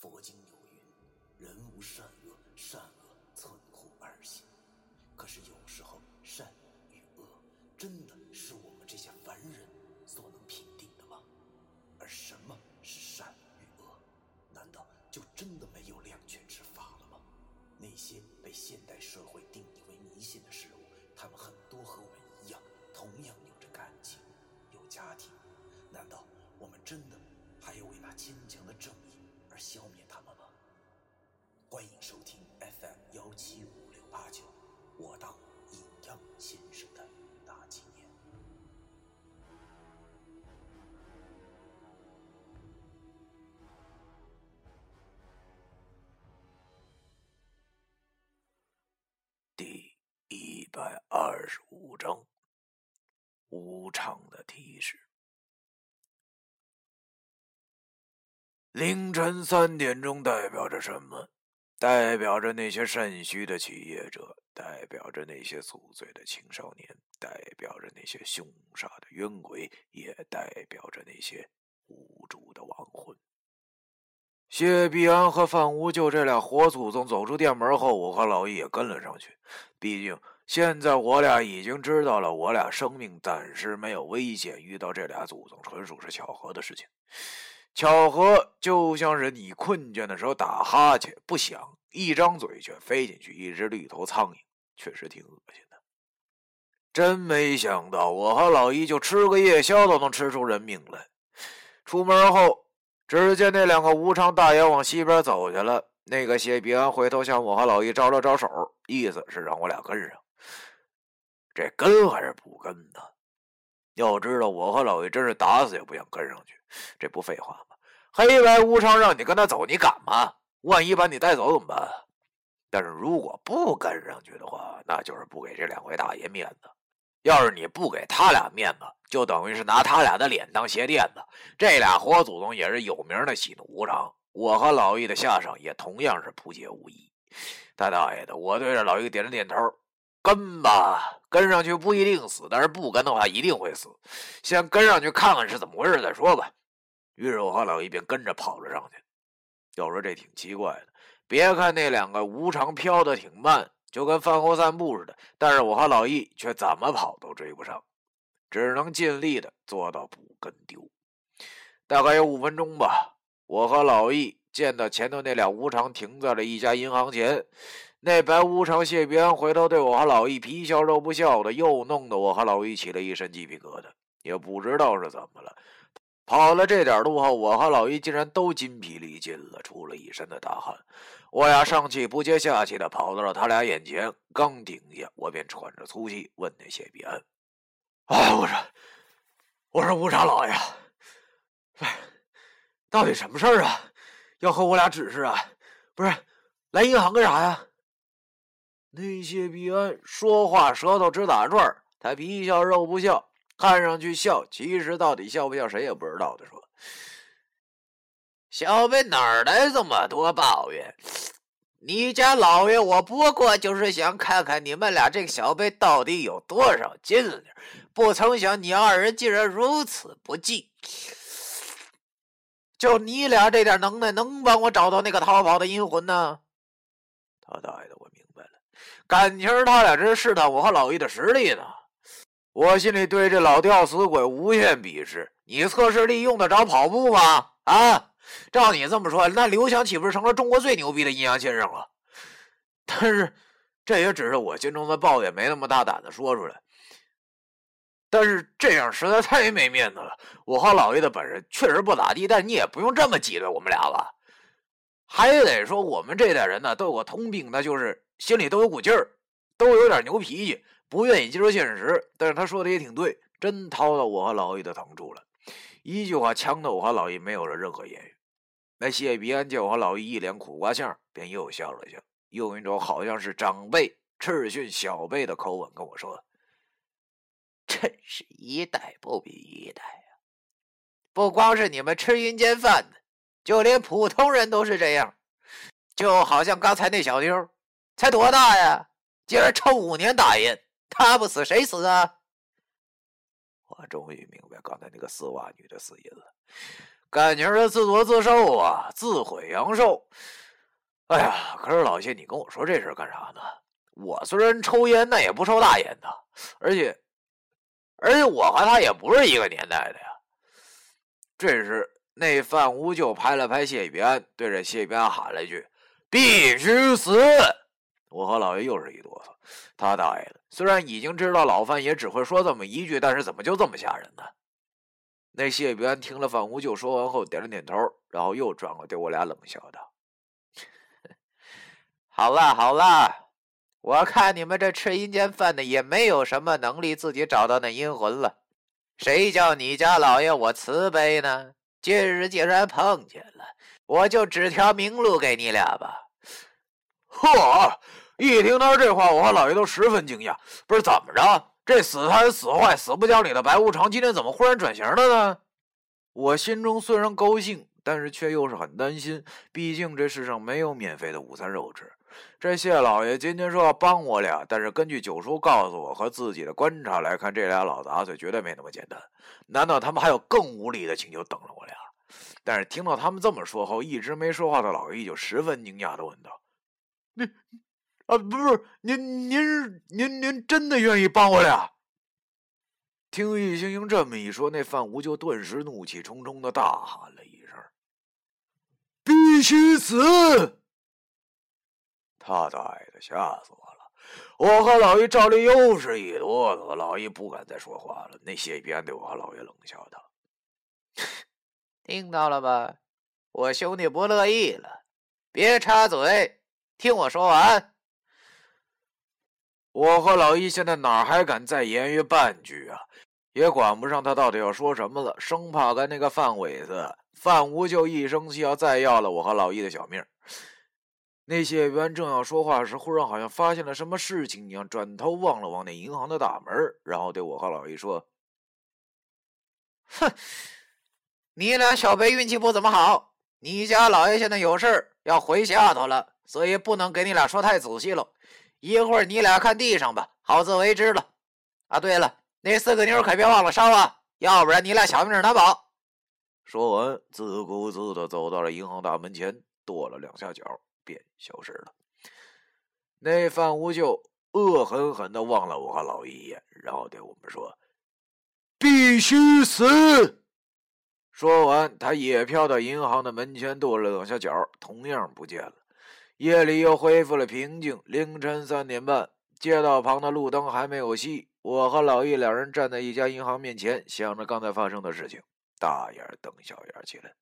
佛经有云：“人无善恶，善恶寸乎二心。”可是有时候，善与恶真的是我们这些凡人所能评定的吗？而什么是善与恶？难道就真的没有两全之法了吗？那些被现代社会十五章：无常的提示。凌晨三点钟代表着什么？代表着那些肾虚的企业者，代表着那些宿醉的青少年，代表着那些凶煞的冤鬼，也代表着那些无助的亡魂。谢必安和范无救这俩活祖宗走出店门后，我和老易也跟了上去。毕竟现在我俩已经知道了，我俩生命暂时没有危险，遇到这俩祖宗纯属是巧合的事情。巧合就像是你困倦的时候打哈欠，不想一张嘴却飞进去一只绿头苍蝇，确实挺恶心的。真没想到，我和老一就吃个夜宵都能吃出人命来。出门后，只见那两个无常大爷往西边走去了。那个谢必安回头向我和老一招了招手，意思是让我俩跟上。这跟还是不跟呢？要知道，我和老易真是打死也不想跟上去，这不废话吗？黑白无常让你跟他走，你敢吗？万一把你带走怎么办？但是如果不跟上去的话，那就是不给这两位大爷面子。要是你不给他俩面子，就等于是拿他俩的脸当鞋垫子。这俩活祖宗也是有名的喜怒无常，我和老易的下场也同样是扑街无疑。大大爷的，我对着老易点了点头。跟吧，跟上去不一定死，但是不跟的话一定会死。先跟上去看看是怎么回事再说吧。于是我和老一便跟着跑了上去。要说这挺奇怪的，别看那两个无常飘的挺慢，就跟饭后散步似的，但是我和老易却怎么跑都追不上，只能尽力的做到不跟丢。大概有五分钟吧，我和老易见到前头那俩无常停在了一家银行前。那白无常谢必安回头对我和老易皮笑肉不笑的，又弄得我和老易起了一身鸡皮疙瘩。也不知道是怎么了，跑了这点路后，我和老易竟然都筋疲力尽了，出了一身的大汗。我俩上气不接下气的跑到了他俩眼前，刚停下，我便喘着粗气问那谢必安：“哎，我说，我说无常老爷，哎，到底什么事儿啊？要和我俩指示啊？不是，来银行干啥呀？”那谢必安说话舌头直打转他皮笑肉不笑，看上去笑，其实到底笑不笑谁也不知道的说：“小辈哪来这么多抱怨？你家老爷我不过就是想看看你们俩这个小辈到底有多少斤两，不曾想你二人竟然如此不济。就你俩这点能耐，能帮我找到那个逃跑的阴魂呢？他大爷的！”我感情他俩这是试探我和老易的实力呢，我心里对这老吊死鬼无限鄙视。你测试力用得着跑步吗？啊，照你这么说，那刘翔岂不是成了中国最牛逼的阴阳先生了？但是这也只是我心中的抱怨，没那么大胆的说出来。但是这样实在太没面子了。我和老易的本事确实不咋地，但你也不用这么挤兑我们俩吧？还得说我们这代人呢，都有个通病，那就是。心里都有股劲儿，都有点牛脾气，不愿意接受现实。但是他说的也挺对，真掏到我和老易的疼处了。一句话呛得我和老易没有了任何言语。那谢必安见我和老易一脸苦瓜相，便又笑了笑，用一种好像是长辈斥训小辈的口吻跟我说：“真是一代不比一代呀！不光是你们吃阴间饭的，就连普通人都是这样。就好像刚才那小妞。”才多大呀！竟然抽五年大烟，他不死谁死啊？我终于明白刚才那个丝袜女的死因了。感情是自作自受啊，自毁阳寿。哎呀，可是老谢，你跟我说这事干啥呢？我虽然抽烟，那也不抽大烟的，而且，而且我和他也不是一个年代的呀。这时，那范无咎拍了拍谢必安，对着谢必安喊了一句：“必须死！”我和老爷又是一哆嗦。他大爷的！虽然已经知道老范也只会说这么一句，但是怎么就这么吓人呢？那谢必安听了范无咎说完后，点了点头，然后又转过对我俩冷笑道：“ 好了好了。”我看你们这吃阴间饭的也没有什么能力自己找到那阴魂了，谁叫你家老爷我慈悲呢？今日既然碰见了，我就指条明路给你俩吧。呵，一听到这话，我和老爷都十分惊讶。不是怎么着？这死贪死坏死不讲理的白无常，今天怎么忽然转型了呢？我心中虽然高兴，但是却又是很担心。毕竟这世上没有免费的午餐肉吃。这谢老爷今天说要帮我俩，但是根据九叔告诉我和自己的观察来看，这俩老杂碎绝对没那么简单。难道他们还有更无理的请求等着我俩？但是听到他们这么说后，一直没说话的老易就十分惊讶的问道：“你啊，不是您，您，您，您真的愿意帮我俩？”听易星星这么一说，那范无就顿时怒气冲冲的大喊了一声：“必须死！”他大爷的，吓死我了！我和老爷照例又是一哆嗦，老爷不敢再说话了。那谢边对我和老爷冷笑道：“ 听到了吧？我兄弟不乐意了，别插嘴，听我说完。”我和老易现在哪还敢再言语半句啊？也管不上他到底要说什么了，生怕跟那个范伟子、范无咎一生气要再要了我和老易的小命。那谢元正要说话时，忽然好像发现了什么事情一样，转头望了望那银行的大门，然后对我和老易说：“哼，你俩小辈运气不怎么好。你家老爷现在有事要回下头了，所以不能给你俩说太仔细了。一会儿你俩看地上吧，好自为之了。啊，对了，那四个妞可别忘了烧啊，要不然你俩小命难保。”说完，自顾自的走到了银行大门前，跺了两下脚。便消失了。那范无咎恶狠狠的望了我和老易一眼，然后对我们说：“必须死！”说完，他也飘到银行的门前跺了两下脚，同样不见了。夜里又恢复了平静。凌晨三点半，街道旁的路灯还没有熄，我和老易两人站在一家银行面前，想着刚才发生的事情，大眼瞪小眼起来。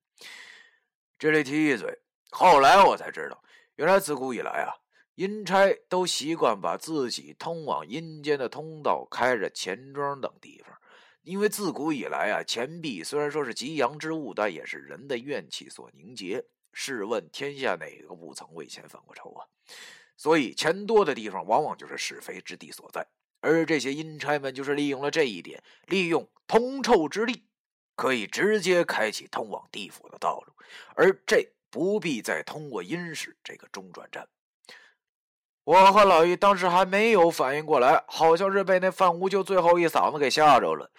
这里提一嘴，后来我才知道。原来自古以来啊，阴差都习惯把自己通往阴间的通道开着钱庄等地方，因为自古以来啊，钱币虽然说是极阳之物，但也是人的怨气所凝结。试问天下哪个不曾为钱犯过愁啊？所以钱多的地方，往往就是是非之地所在。而这些阴差们就是利用了这一点，利用通臭之力，可以直接开启通往地府的道路，而这。不必再通过阴市这个中转站。我和老易当时还没有反应过来，好像是被那范无咎最后一嗓子给吓着了。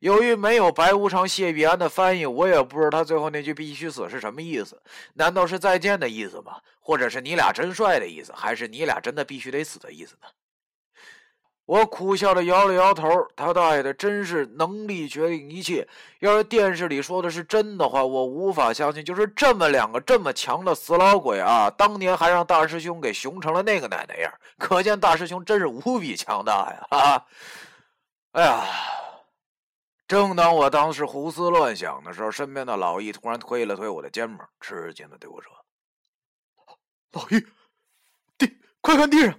由于没有白无常、谢必安的翻译，我也不知道他最后那句“必须死”是什么意思。难道是再见的意思吗？或者是你俩真帅的意思？还是你俩真的必须得死的意思呢？我苦笑着摇了摇头，他大爷的，真是能力决定一切。要是电视里说的是真的话，我无法相信，就是这么两个这么强的死老鬼啊，当年还让大师兄给熊成了那个奶奶样，可见大师兄真是无比强大呀！哈啊，哎呀，正当我当时胡思乱想的时候，身边的老易突然推了推我的肩膀，吃惊的对我说：“老易，地，快看地上！”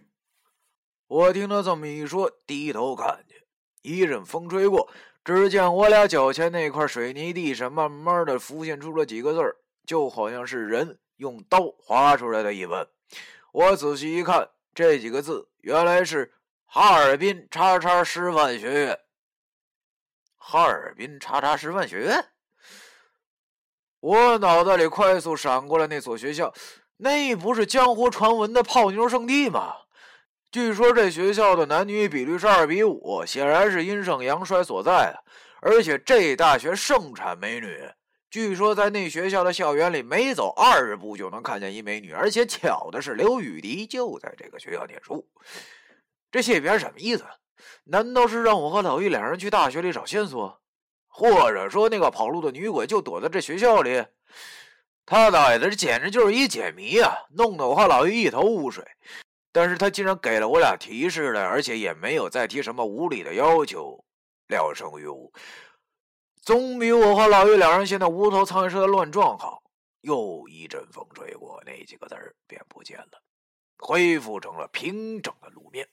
我听他这么一说，低头看去，一阵风吹过，只见我俩脚前那块水泥地上，慢慢的浮现出了几个字儿，就好像是人用刀划出来的一般。我仔细一看，这几个字原来是哈尔滨叉叉师范学院。哈尔滨叉叉师范学院，我脑袋里快速闪过了那所学校，那不是江湖传闻的泡妞圣地吗？据说这学校的男女比率是二比五，显然是阴盛阳衰所在！而且这大学盛产美女，据说在那学校的校园里，每走二十步就能看见一美女，而且巧的是，刘雨迪就在这个学校念书。这谢边什么意思？难道是让我和老易两人去大学里找线索，或者说那个跑路的女鬼就躲在这学校里？他大爷的，这简直就是一解谜啊！弄得我和老易一头雾水。但是他竟然给了我俩提示了，而且也没有再提什么无理的要求，聊胜于无。总比我和老于两人现在无头苍蝇似的乱撞好。又一阵风吹过，那几个字儿便不见了，恢复成了平整的路面。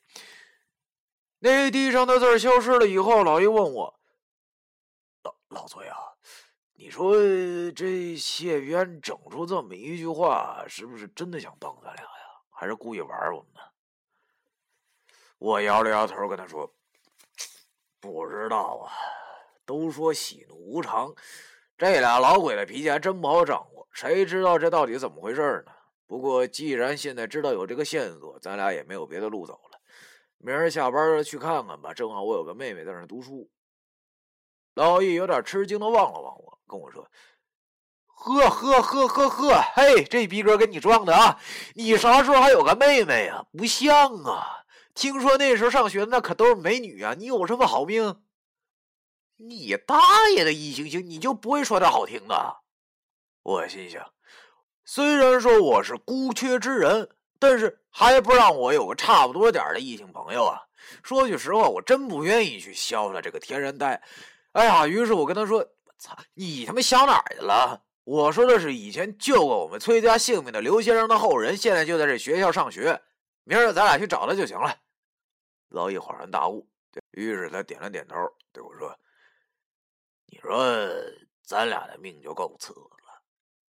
那地上的字儿消失了以后，老于问我：“老老崔啊，你说这谢渊整出这么一句话，是不是真的想帮咱俩？还是故意玩我们呢？”我摇了摇头，跟他说：“不知道啊。”都说喜怒无常，这俩老鬼的脾气还真不好掌握。谁知道这到底怎么回事呢？不过既然现在知道有这个线索，咱俩也没有别的路走了。明儿下班去看看吧，正好我有个妹妹在那读书。老易有点吃惊的望了望我，跟我说：“呵呵呵呵呵，嘿，这逼哥跟你装的啊！你啥时候还有个妹妹呀？不像啊！听说那时候上学那可都是美女啊！你有什么好命？”你大爷的易星星，你就不会说点好听的？我心想，虽然说我是孤缺之人，但是还不让我有个差不多点的异性朋友啊！说句实话，我真不愿意去消了这个天然呆。哎呀，于是我跟他说：“操，你他妈想哪儿去了？”我说的是以前救过我们崔家性命的刘先生的后人，现在就在这学校上学。明儿咱俩去找他就行了。老易恍然大悟，于是他点了点头，对我说。你说咱俩的命就够次了，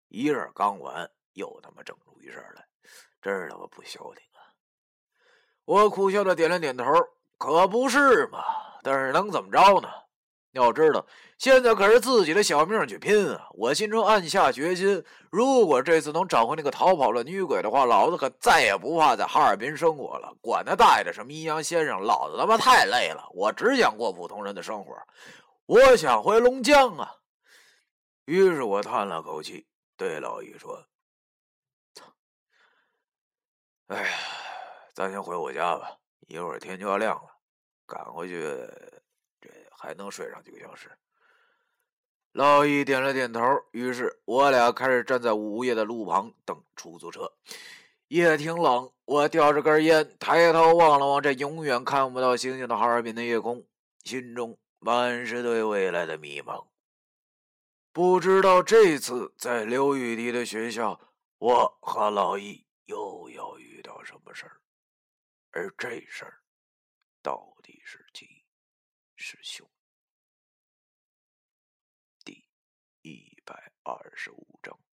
一事刚完，又他妈整出一事来，真是他妈不消停啊！我苦笑的点了点头，可不是嘛。但是能怎么着呢？要知道，现在可是自己的小命去拼啊！我心中暗下决心，如果这次能找回那个逃跑的女鬼的话，老子可再也不怕在哈尔滨生活了。管他大爷的什么阴阳先生，老子他妈太累了，我只想过普通人的生活。我想回龙江啊！于是我叹了口气，对老易说：“！哎呀，咱先回我家吧，一会儿天就要亮了，赶回去还能睡上几个小时。”老易点了点头，于是我俩开始站在午夜的路旁等出租车。夜挺冷，我叼着根烟，抬头望了望这永远看不到星星的哈尔滨的夜空，心中。满是对未来的迷茫。不知道这次在刘雨迪的学校，我和老易又要遇到什么事儿？而这事儿到底是吉是凶？二十五章。